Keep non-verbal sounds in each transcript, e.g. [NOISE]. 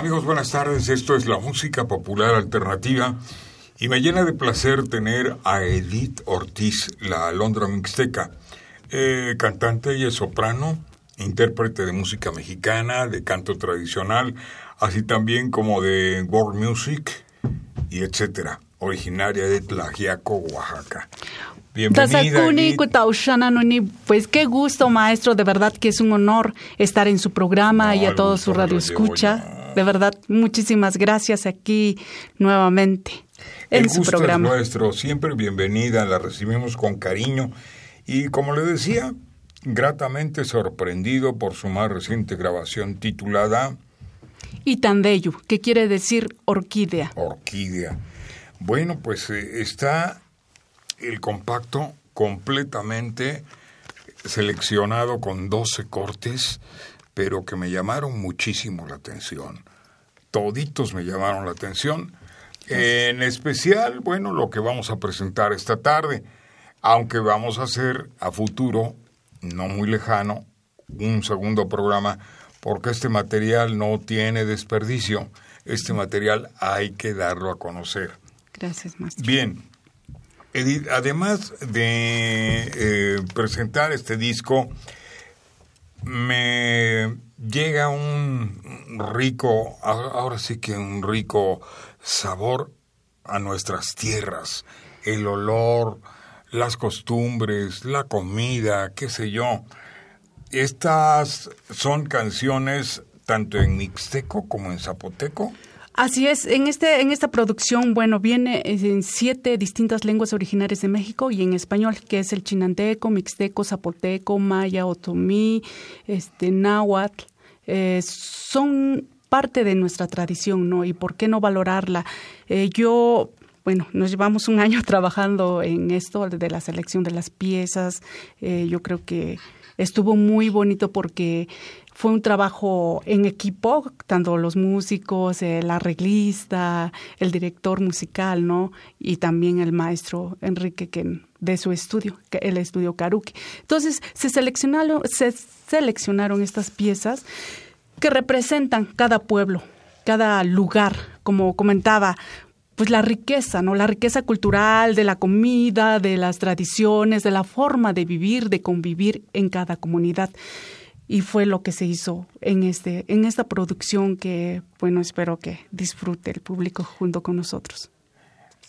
Amigos, buenas tardes. Esto es la música popular alternativa y me llena de placer tener a Edith Ortiz, la alondra mixteca, eh, cantante y soprano, intérprete de música mexicana, de canto tradicional, así también como de world music y etcétera, originaria de Tlajiaco, Oaxaca. Bienvenida. Pues qué gusto, maestro, de verdad que es un honor estar en su programa y a todo su radio escucha. De verdad, muchísimas gracias aquí nuevamente en El su programa. Es nuestro, siempre bienvenida, la recibimos con cariño y como le decía, gratamente sorprendido por su más reciente grabación titulada Itandeyu, que quiere decir orquídea. Orquídea. Bueno, pues eh, está el compacto completamente seleccionado con 12 cortes pero que me llamaron muchísimo la atención. Toditos me llamaron la atención. En especial, bueno, lo que vamos a presentar esta tarde, aunque vamos a hacer a futuro, no muy lejano, un segundo programa, porque este material no tiene desperdicio. Este material hay que darlo a conocer. Gracias, maestro. Bien, Edith, además de eh, presentar este disco, me llega un rico, ahora sí que un rico sabor a nuestras tierras, el olor, las costumbres, la comida, qué sé yo. Estas son canciones tanto en mixteco como en zapoteco. Así es, en, este, en esta producción, bueno, viene en siete distintas lenguas originarias de México y en español, que es el chinanteco, mixteco, zapoteco, maya, otomí, este, náhuatl. Eh, son parte de nuestra tradición, ¿no? Y por qué no valorarla. Eh, yo bueno, nos llevamos un [LAUGHS] año trabajando en esto de la selección de las piezas. Eh, yo creo que estuvo muy bonito porque fue un trabajo en equipo, tanto los músicos, el arreglista, el director musical, ¿no? Y también el maestro Enrique que de su estudio, el estudio Karuki. Entonces, se seleccionaron, se seleccionaron estas piezas que representan cada pueblo, cada lugar, como comentaba, pues la riqueza, ¿no? La riqueza cultural de la comida, de las tradiciones, de la forma de vivir, de convivir en cada comunidad y fue lo que se hizo en este en esta producción que bueno espero que disfrute el público junto con nosotros.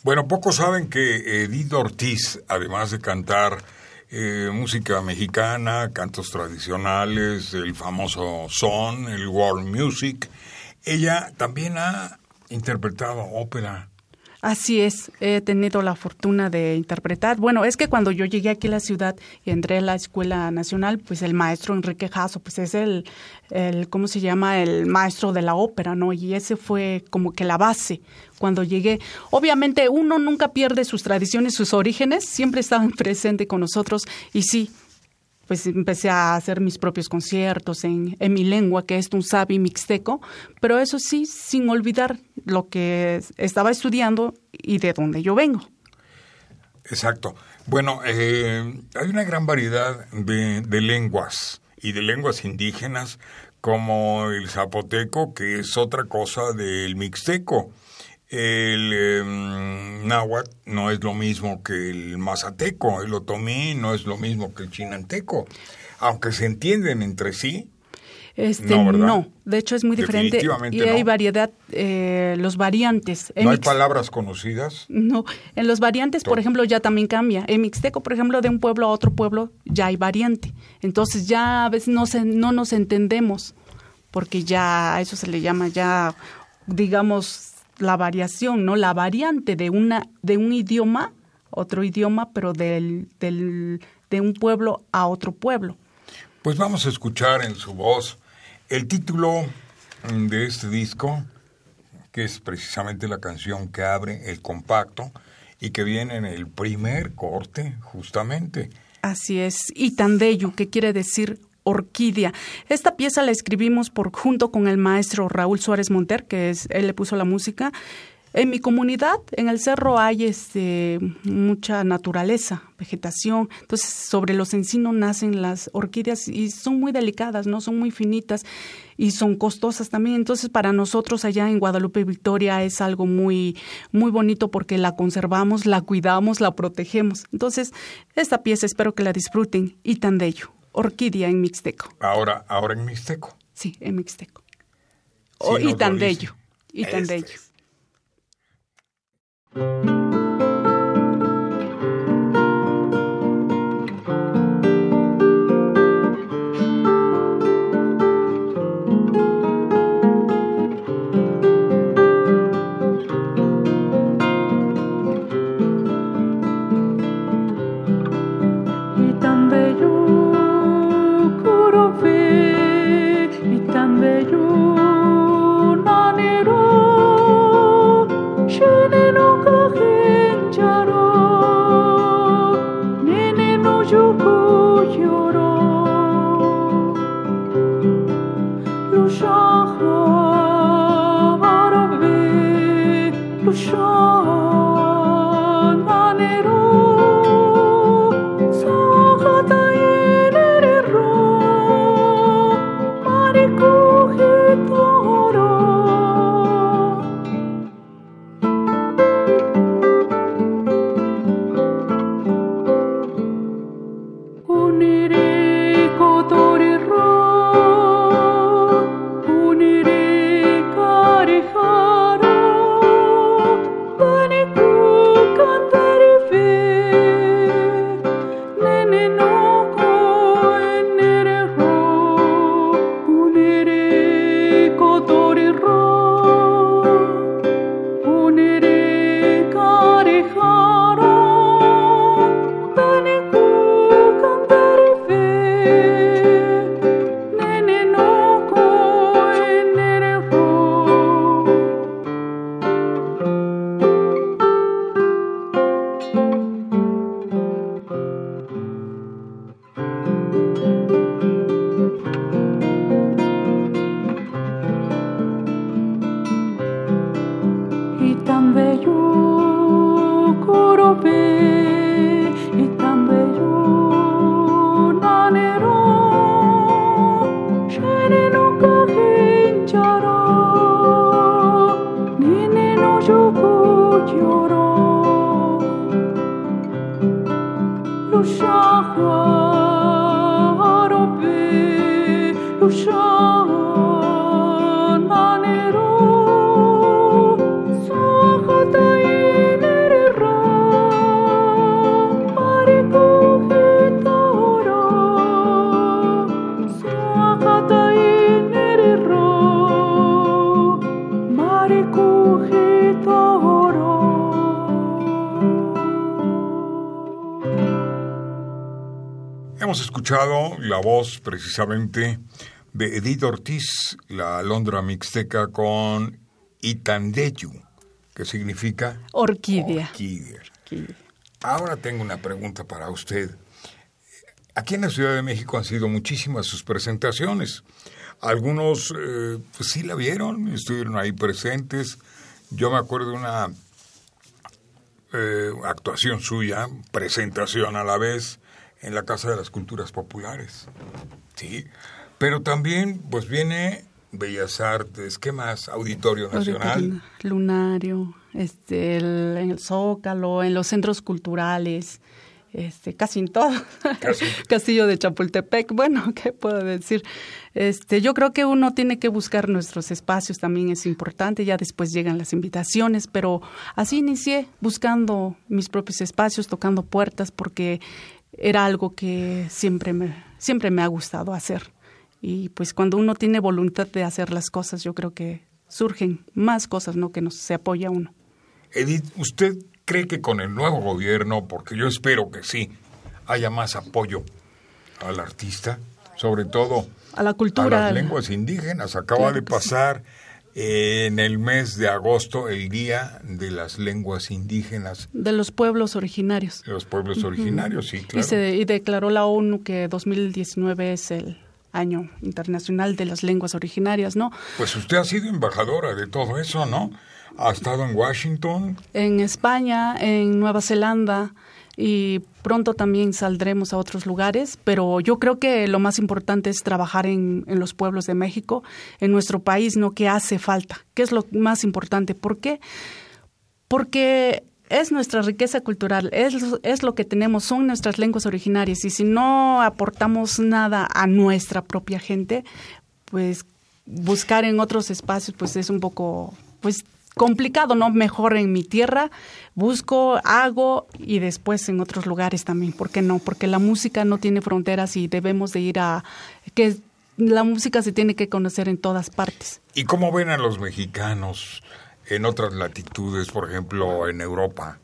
Bueno, pocos saben que Edith Ortiz, además de cantar eh, música mexicana, cantos tradicionales, el famoso son, el world music, ella también ha interpretado ópera Así es, he tenido la fortuna de interpretar. Bueno, es que cuando yo llegué aquí a la ciudad y entré a la Escuela Nacional, pues el maestro Enrique Jasso, pues es el, el, ¿cómo se llama? El maestro de la ópera, ¿no? Y ese fue como que la base cuando llegué. Obviamente uno nunca pierde sus tradiciones, sus orígenes, siempre estaban [LAUGHS] presentes con nosotros y sí, pues empecé a hacer mis propios conciertos en, mi lengua, que es un sabi mixteco, pero eso sí, sin olvidar lo que estaba estudiando y de dónde yo vengo. Exacto. Bueno, eh, hay una gran variedad de lenguas y de lenguas indígenas como el zapoteco, que es otra cosa del mixteco. El em, náhuatl no es lo mismo que el mazateco, el otomí no es lo mismo que el chinanteco, aunque se entienden entre sí. Este, no, de hecho es muy diferente y hay variedad, eh, los variantes. ¿No hay palabras conocidas? No, en los variantes, por ejemplo, ya también cambia. En mixteco, por ejemplo, de un pueblo a otro pueblo ya hay variante. Entonces ya a veces no, se, no nos entendemos porque ya a eso se le llama ya digamos, la variación, ¿no? La variante de, una, de un idioma, otro idioma, pero del, del, de un pueblo a otro pueblo. Pues vamos a escuchar en su voz el título de este disco, que es precisamente la canción que abre el compacto y que viene en el primer corte, justamente. Así es, Itandeyu, que quiere decir orquídea. Esta pieza la escribimos por junto con el maestro Raúl Suárez Monter, que es él le puso la música en mi comunidad, en el cerro, hay este, mucha naturaleza, vegetación. Entonces, sobre los encinos nacen las orquídeas y son muy delicadas, ¿no? Son muy finitas y son costosas también. Entonces, para nosotros allá en Guadalupe Victoria es algo muy, muy bonito porque la conservamos, la cuidamos, la protegemos. Entonces, esta pieza espero que la disfruten. Y tan de ello. Orquídea en Mixteco. Ahora, ahora en Mixteco. Sí, en Mixteco. y tan de ello. Y tan de la voz precisamente de Edith Ortiz, la alondra mixteca con Itandeyu, que significa orquídea. orquídea. Ahora tengo una pregunta para usted. Aquí en la Ciudad de México han sido muchísimas sus presentaciones. Algunos eh, pues sí la vieron, estuvieron ahí presentes. Yo me acuerdo de una eh, actuación suya, presentación a la vez, en la Casa de las Culturas Populares. Sí, pero también pues viene Bellas Artes, ¿qué más? Auditorio Nacional. Lunario, este, en el Zócalo, en los centros culturales, este, casi en todo. [LAUGHS] Castillo de Chapultepec, bueno, [LAUGHS] ¿qué puedo decir? Este, yo creo que uno tiene que buscar nuestros espacios, también es importante, ya después llegan las invitaciones, pero así inicié buscando mis propios espacios, tocando puertas, porque era algo que siempre me, siempre me ha gustado hacer. Y pues cuando uno tiene voluntad de hacer las cosas, yo creo que surgen más cosas, ¿no? Que nos se apoya uno. Edith, ¿usted cree que con el nuevo gobierno, porque yo espero que sí, haya más apoyo al artista, sobre todo a la cultura, a las lenguas indígenas? Acaba de pasar en el mes de agosto el Día de las Lenguas Indígenas. De los pueblos originarios. De los pueblos originarios, sí, claro. Y, se, y declaró la ONU que 2019 es el Año Internacional de las Lenguas Originarias, ¿no? Pues usted ha sido embajadora de todo eso, ¿no? Ha estado en Washington. En España, en Nueva Zelanda, y pronto también saldremos a otros lugares, pero yo creo que lo más importante es trabajar en, en, los pueblos de México, en nuestro país, ¿no? ¿Qué hace falta? ¿Qué es lo más importante? ¿Por qué? Porque es nuestra riqueza cultural, es, es lo que tenemos, son nuestras lenguas originarias y si no aportamos nada a nuestra propia gente, pues buscar en otros espacios pues es un poco pues complicado, ¿no? Mejor en mi tierra, busco, hago y después en otros lugares también. ¿Por qué no? Porque la música no tiene fronteras y debemos de ir a que la música se tiene que conocer en todas partes. ¿Y cómo ven a los mexicanos en otras latitudes, por ejemplo, en Europa?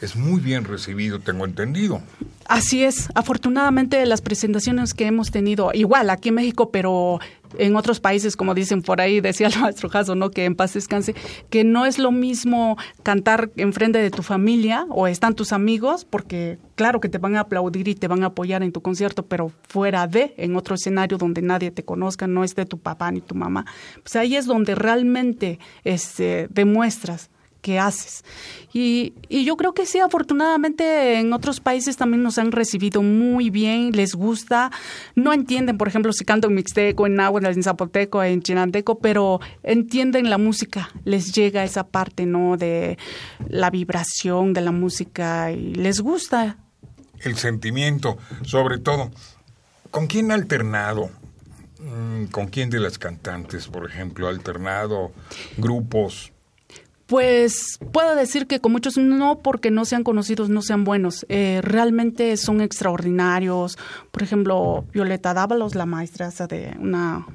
Es muy bien recibido, tengo entendido. Así es. Afortunadamente las presentaciones que hemos tenido, igual aquí en México, pero en otros países, como dicen por ahí, decía el [LAUGHS] maestro Jaso, ¿no? Que en paz descanse, que no es lo mismo cantar enfrente de tu familia o están tus amigos, porque claro que te van a aplaudir y te van a apoyar en tu concierto, pero fuera de, en otro escenario donde nadie te conozca, no es de tu papá ni tu mamá, pues ahí es donde realmente este, demuestras haces. Y, y, yo creo que sí, afortunadamente en otros países también nos han recibido muy bien, les gusta, no entienden, por ejemplo, si canto en mixteco, en náhuatl, en zapoteco, en chinanteco, pero entienden la música, les llega esa parte, ¿no? De la vibración de la música y les gusta. El sentimiento, sobre todo. ¿Con quién ha alternado? Mm, ¿Con quién de las cantantes, por ejemplo, ha alternado grupos? Pues puedo decir que con muchos no porque no sean conocidos, no sean buenos. Eh, realmente son extraordinarios. Por ejemplo, Violeta Dávalos, la maestra de una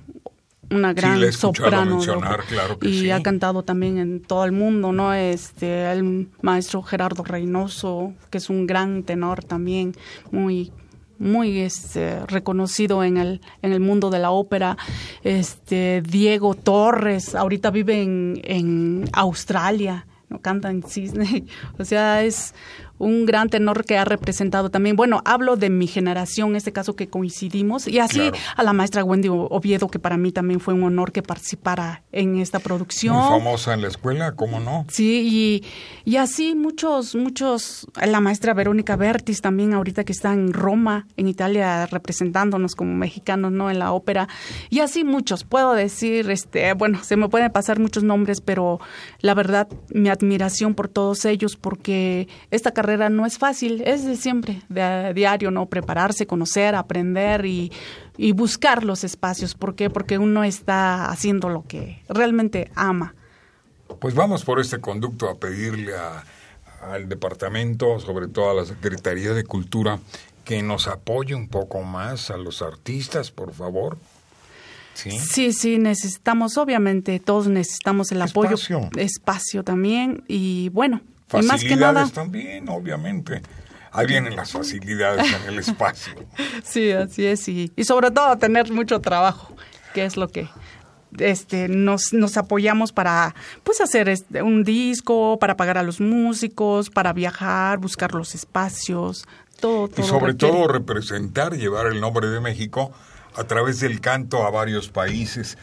una gran soprano claro que y ha cantado también en todo el mundo, ¿no? Este el maestro Gerardo Reynoso, que es un gran tenor también, muy muy este, reconocido en el, en el mundo de la ópera. Este, Diego Torres, ahorita vive en, en Australia, no canta en Cisne. [LAUGHS] O sea, es un gran tenor que ha representado también, bueno, hablo de mi generación, en este caso que coincidimos, y así a la maestra Wendy Oviedo, que para mí también fue un honor que participara en esta producción. Muy famosa en la escuela, ¿cómo no? Sí, y, y así muchos, muchos, la maestra Verónica Bertis también ahorita que está en Roma, en Italia, representándonos como mexicanos, ¿no? En la ópera, y así muchos, puedo decir, este, bueno, se me pueden pasar muchos nombres, pero la verdad, mi admiración por todos ellos, porque esta carrera no es fácil, es de siempre, de diario, ¿no? Prepararse, conocer, aprender y, buscar los espacios. ¿Por qué? Porque uno está haciendo lo que realmente ama. Pues vamos por este conducto a pedirle al departamento, sobre todo a la Secretaría de Cultura, que nos apoye un poco más a los artistas, por favor. Sí, sí, sí necesitamos, obviamente, todos necesitamos el apoyo, espacio también, y bueno, Facilidades más que nada, también, obviamente. Ahí vienen las facilidades en el espacio. [LAUGHS] Sí, así es. Y, y sobre todo tener mucho trabajo, que es lo que este, nos, nos apoyamos para pues hacer este, un disco, para pagar a los músicos, para viajar, buscar los espacios, todo. todo y sobre todo representar, llevar el nombre de México a través del canto a varios países.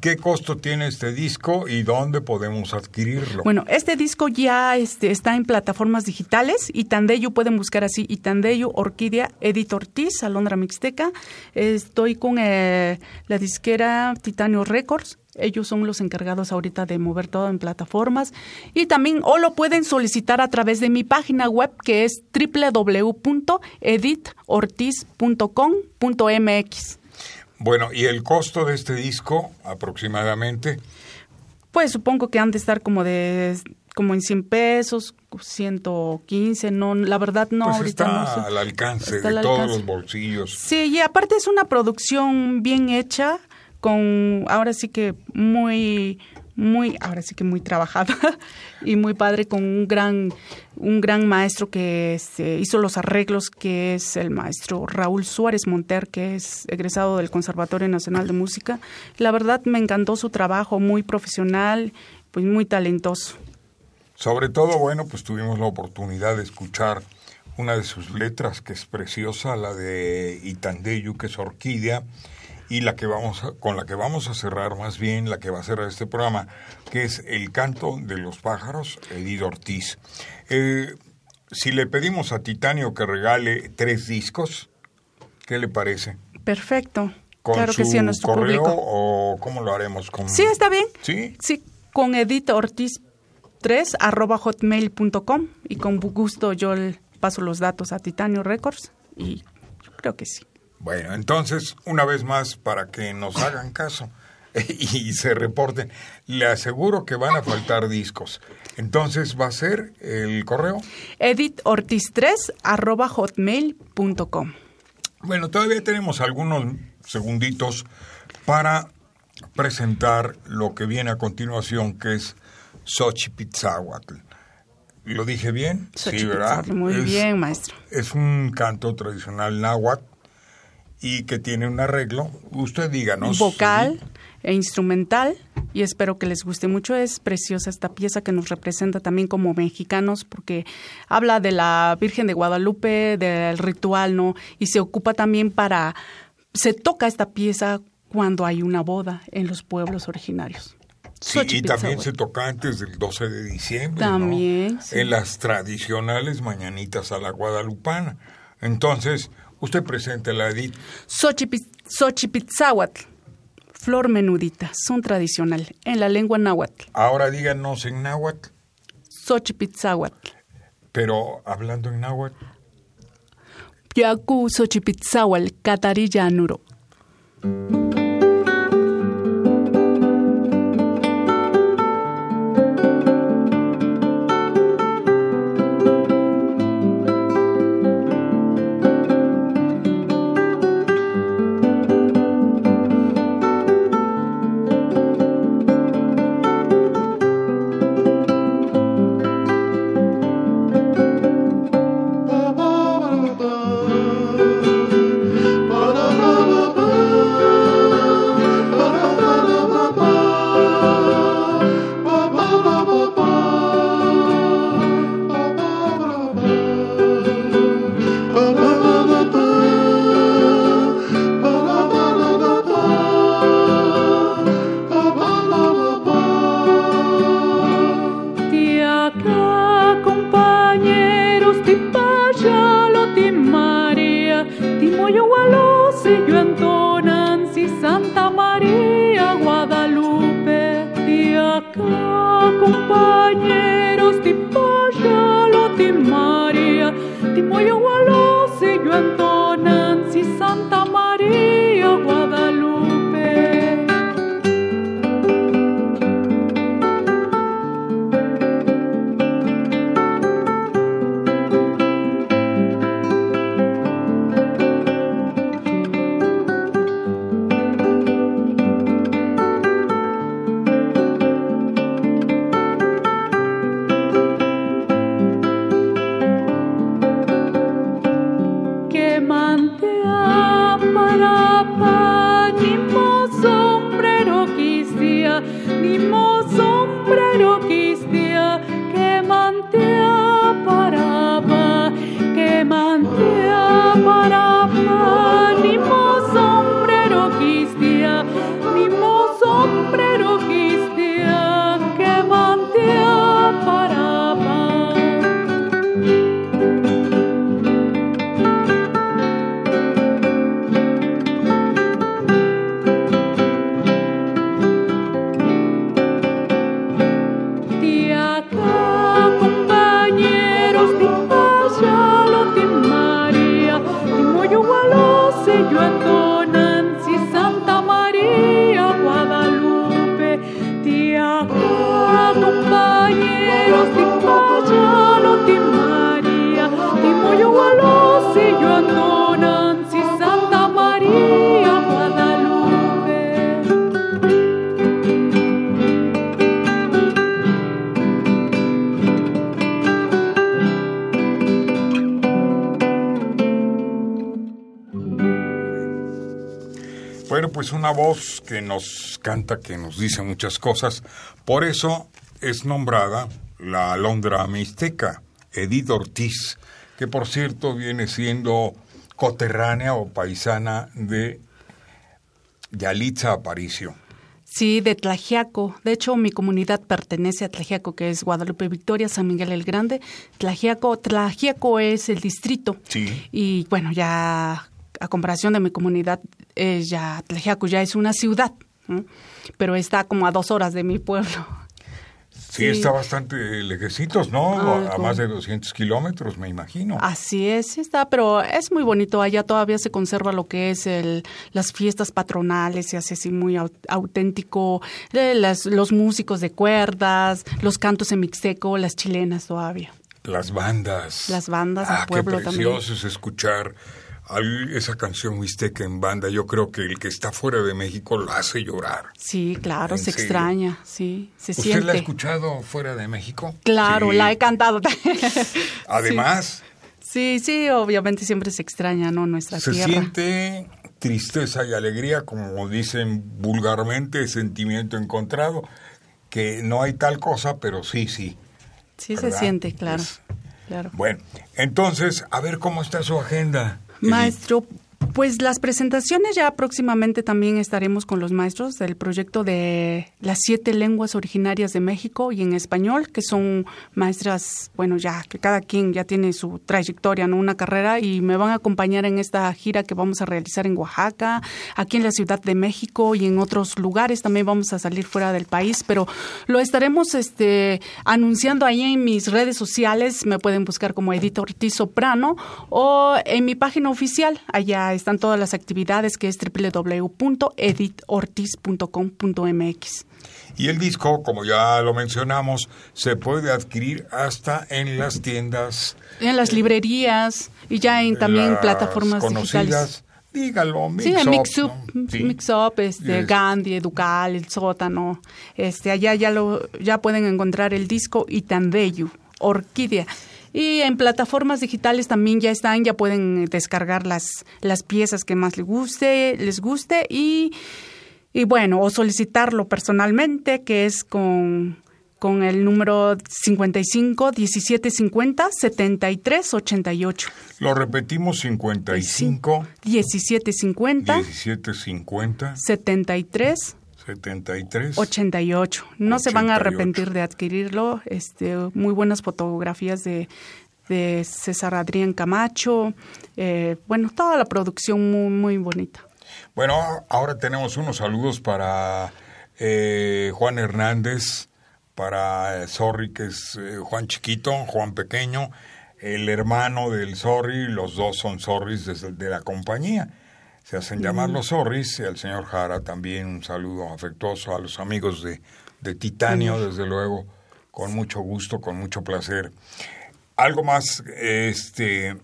¿Qué costo tiene este disco y dónde podemos adquirirlo? Bueno, este disco ya este, está en plataformas digitales. Itandeyu, pueden buscar así, Itandeyu, Orquídea, Edith Ortiz, Alondra Mixteca. Estoy con eh, la disquera Titanio Records. Ellos son los encargados ahorita de mover todo en plataformas. Y también o lo pueden solicitar a través de mi página web que es www.edithortiz.com.mx. Bueno, ¿y el costo de este disco aproximadamente? Pues supongo que han de estar como de como en 100 pesos, 115, no, la verdad no, pues ahorita está no sé. al alcance de todos los bolsillos. Sí, y aparte es una producción bien hecha, con ahora sí que muy muy, ahora sí que muy trabajada [LAUGHS] y muy padre con un gran, un gran maestro que hizo los arreglos, que es el maestro Raúl Suárez Monter, que es egresado del Conservatorio Nacional de Música. La verdad me encantó su trabajo, muy profesional, pues muy talentoso. Sobre todo, bueno, pues tuvimos la oportunidad de escuchar una de sus letras, que es preciosa, la de Itandeyu, que es Orquídea, y la que vamos con la que vamos a cerrar más bien, la que va a cerrar este programa, que es El canto de los pájaros, Edith Ortiz. Eh, si le pedimos a Titanio que regale tres discos, ¿qué le parece? Perfecto. ¿Con claro su que sí, a nuestro correo público. o cómo lo haremos? ¿Con... Sí, está bien. ¿Sí? Sí, con Edith Ortiz 3 arroba hotmail.com y con gusto yo le paso los datos a Titanio Records y yo creo que sí. Bueno, entonces, una vez más, para que nos hagan caso [LAUGHS] y se reporten, le aseguro que van a faltar discos. Entonces, ¿va a ser el correo? Edith Ortiz 3 arroba hotmail.com. Bueno, todavía tenemos algunos segunditos para presentar lo que viene a continuación, que es Xochipitzahuatl. ¿Lo dije bien? sí, ¿verdad? Muy Es- bien, maestro. Es un canto tradicional náhuatl y que tiene un arreglo. Usted díganos. Vocal e instrumental y espero que les guste mucho. Es preciosa esta pieza que nos representa también como mexicanos porque habla de la Virgen de Guadalupe, del ritual, ¿no? Y se ocupa también para... Se toca esta pieza cuando hay una boda en los pueblos originarios. Sí, y también se toca antes del 12 de diciembre. ¿no? También, sí. En las tradicionales mañanitas a la guadalupana. Entonces, usted presente la Edith. Xochipi- Xochipitzahuatl, flor menudita, son tradicional en la lengua náhuatl. Ahora díganos en náhuatl, Xochipitzahuatl. pero hablando en náhuatl. Yaku Xochipitzahuatl, Catarilla Nuro. acá acompañe Bueno, pues una voz que nos canta, que nos dice muchas cosas. Por eso es nombrada la Alondra Mixteca, Edith Ortiz, que por cierto viene siendo coterránea o paisana de Yalitza Aparicio. Sí, de Tlajiaco. De hecho, mi comunidad pertenece a Tlajiaco, que es Guadalupe Victoria, San Miguel el Grande. Tlajiaco, Tlajiaco es el distrito. Sí. Y bueno, ya a comparación de mi comunidad, ya Tlajiaco ya es una ciudad, pero está como a dos horas de mi pueblo. Sí, está bastante lejecitos, ¿no? a más de 200 kilómetros, me imagino. Así es, está, pero es muy bonito. Allá todavía se conserva lo que es el, las fiestas patronales, se hace así muy auténtico. Eh, las, los músicos de cuerdas, los cantos en mixteco, las chilenas todavía. Las bandas. Las bandas del ah, pueblo qué precioso es escuchar esa canción Huisteca en banda, yo creo que el que está fuera de México lo hace llorar. Sí, claro, se extraña, sí, se ¿Usted la ha escuchado fuera de México? Claro, la he cantado. [LAUGHS] Además. Sí. sí, obviamente siempre se extraña, ¿no? Nuestra se tierra. Se siente tristeza y alegría, como dicen vulgarmente, sentimiento encontrado, que no hay tal cosa, pero sí, sí. Sí se siente, claro. claro. Bueno, entonces, a ver cómo está su agenda. Maestro, pues las presentaciones ya próximamente también estaremos con los maestros del proyecto de las siete lenguas originarias de México y en español, que son maestras, bueno, ya que cada quien ya tiene su trayectoria, ¿no? Una carrera y me van a acompañar en esta gira que vamos a realizar en Oaxaca, aquí en la Ciudad de México y en otros lugares. También vamos a salir fuera del país, pero lo estaremos este, anunciando ahí en mis redes sociales. Me pueden buscar como Edith Ortiz Soprano o en mi página oficial. Allá están todas las actividades que es www.editortiz.com.mx. Y el disco, como ya lo mencionamos, se puede adquirir hasta en las tiendas. En las librerías y ya en también plataformas digitales. Dígalo, Mix sí, Up. Mix Up, este, Gandhi, Educal, El Sótano. Este, allá ya, lo, ya pueden encontrar el disco Itandeyu, Orquídea. Y en plataformas digitales también ya están, ya pueden descargar las, las piezas que más les guste, les guste y, y bueno, o solicitarlo personalmente, que es con, con el número 55 1750 73 88. Lo repetimos 55 1750 1750 73 73 88. No se van a arrepentir de adquirirlo. Este, muy buenas fotografías de, de César Adrián Camacho. Eh, bueno, toda la producción muy, muy bonita. Bueno, ahora tenemos unos saludos para eh, Juan Hernández, para Sorry, que es eh, Juan Chiquito, Juan Pequeño, el hermano del Sorry, los dos son Sorrys de la compañía se hacen llamar los Zorris y al señor Jara también un saludo afectuoso a los amigos de, de Titanio, desde luego, con mucho gusto, con mucho placer. Algo más, este,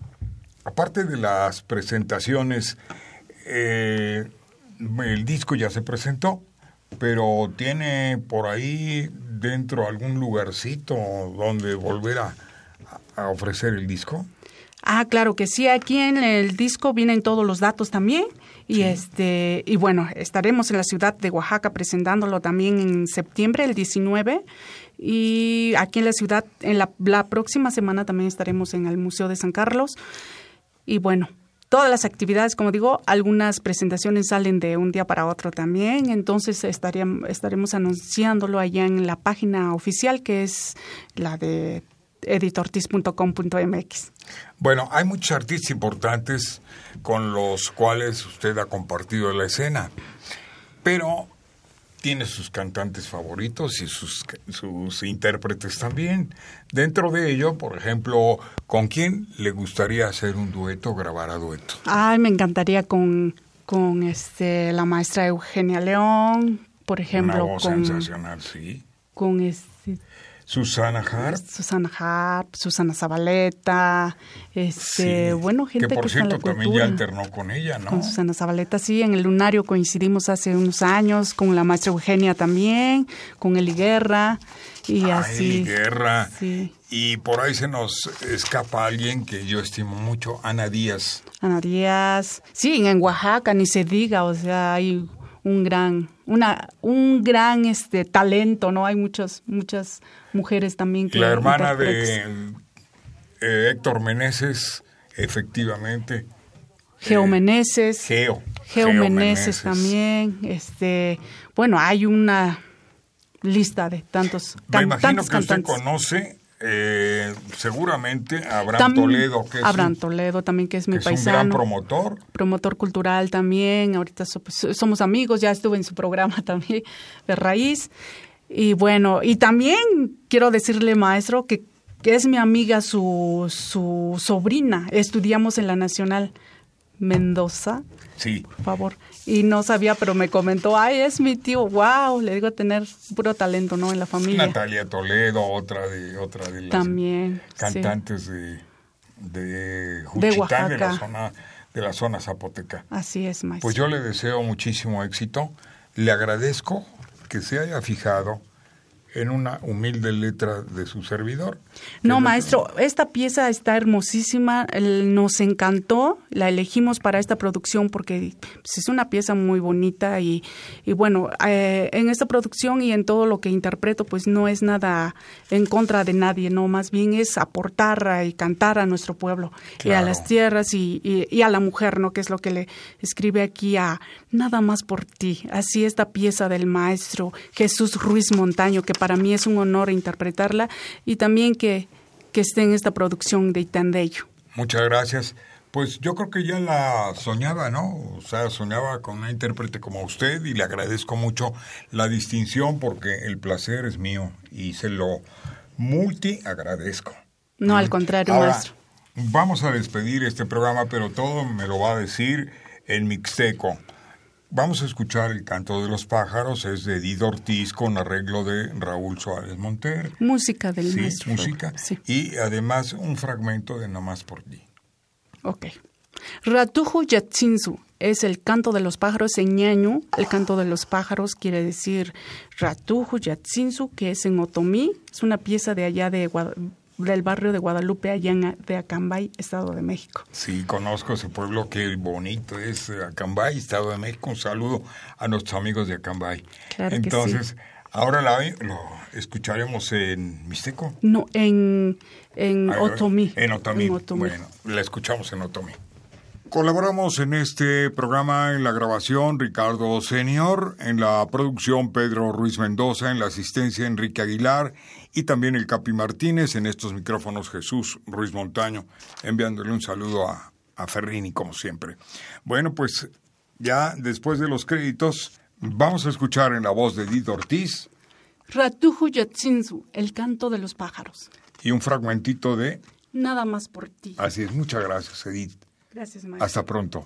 aparte de las presentaciones, eh, el disco ya se presentó, pero tiene por ahí dentro algún lugarcito donde volver a, a ofrecer el disco. Ah, claro que sí. Aquí en el disco vienen todos los datos también. Y este y bueno, estaremos en la ciudad de Oaxaca presentándolo también en septiembre, el 19. Y aquí en la ciudad, en la, la próxima semana también estaremos en el Museo de San Carlos. Y bueno, todas las actividades, como digo, algunas presentaciones salen de un día para otro también, entonces estaríamos, estaremos anunciándolo allá en la página oficial que es la de editortis.com.mx. Bueno, hay muchos artistas importantes con los cuales usted ha compartido la escena, pero tiene sus cantantes favoritos y sus, sus intérpretes también. Dentro de ello, por ejemplo, ¿con quién le gustaría hacer un dueto, grabar a dueto? Ay, me encantaría con, con este, la maestra Eugenia León, por ejemplo. Una voz sensacional, sí. Con este Susana Harp. Susana Harp, Susana Zabaleta, este, bueno, gente que por que está en cierto la también cultura. ya alternó con ella, ¿no? Con Susana Zabaleta, sí, en el Lunario coincidimos hace unos años, con la maestra Eugenia también, con Eli Guerra, y Ay, así. Guerra. Sí. Y por ahí se nos escapa alguien que yo estimo mucho, Ana Díaz. Ana Díaz. Sí, en Oaxaca ni se diga, o sea, hay un gran, una, un gran este talento, ¿no? Hay muchas, muchas mujeres también que La hermana de eh, Héctor Meneses, efectivamente. Geo eh, Meneses. Geo. Geo Geo Meneses también. Este, bueno, hay una lista de tantos, Me can- imagino tantos que usted cantantes. conoce eh, seguramente Abraham Toledo, que es, Abraham un, Toledo también, que es mi que es un gran paisano. promotor. promotor cultural también, ahorita so- pues, somos amigos, ya estuve en su programa [LAUGHS] también de raíz. Y bueno, y también quiero decirle, maestro, que, que es mi amiga su, su sobrina, estudiamos en la Nacional Mendoza, Sí. por favor, y no sabía, pero me comentó, ay, es mi tío, wow, le digo tener puro talento, ¿no? En la familia. Natalia Toledo, otra de otra de las También, sí. cantantes de de Juchitán, de, la zona de la zona zapoteca. Así es, maestro. Pues yo le deseo muchísimo éxito. Le agradezco que se haya fijado en una humilde letra de su servidor. No, maestro, esta pieza está hermosísima, nos encantó, la elegimos para esta producción porque pues, es una pieza muy bonita y, y bueno, eh, en esta producción y en todo lo que interpreto, pues no es nada en contra de nadie, no, más bien es aportar y cantar a nuestro pueblo y a las tierras y, y- y a la mujer, ¿no? Que es lo que le escribe aquí a Nada más por ti. Así esta pieza del maestro Jesús Ruiz Montaño, que para mí es un honor interpretarla y también que, que esté en esta producción de Itandeyo. Muchas gracias. Pues yo creo que ya la soñaba, ¿no? O sea, soñaba con una intérprete como usted y le agradezco mucho la distinción porque el placer es mío y se lo multi agradezco. No, al contrario, Ahora, maestro. Vamos a despedir este programa, pero todo me lo va a decir en mixteco. Vamos a escuchar el canto de los pájaros, es de Dido Ortiz con arreglo de Raúl Suárez Monter. Música del Sí, maestro. música. Sí, Y además un fragmento de Nomás por ti. ok. Ratuju Yatsinsu es el canto de los pájaros en ñañu. El canto de los pájaros quiere decir Ratuju Yatsinsu, que es en Otomí. Es una pieza de allá de Guada- del barrio de Guadalupe, allá en, de Acambay, Estado de México. Sí, conozco ese pueblo, qué bonito es Acambay, Estado de México. Un saludo a nuestros amigos de Acambay. Claro que Entonces, ahora la, lo escucharemos en Mixteco. No, en, en Otomí. En Otomí. En Otomí. Bueno, la escuchamos en Otomí. Colaboramos en este programa en la grabación Ricardo Senior, en la producción Pedro Ruiz Mendoza, en la asistencia Enrique Aguilar y también el Capi Martínez, en estos micrófonos Jesús Ruiz Montaño, enviándole un saludo a, a Ferrini como siempre. Bueno, pues ya después de los créditos vamos a escuchar en la voz de Edith Ortiz Ratuju Yatsinsu, el canto de los pájaros. y un fragmentito de... Nada más por ti. Así es, muchas gracias Edith. Gracias, maestro. Hasta pronto.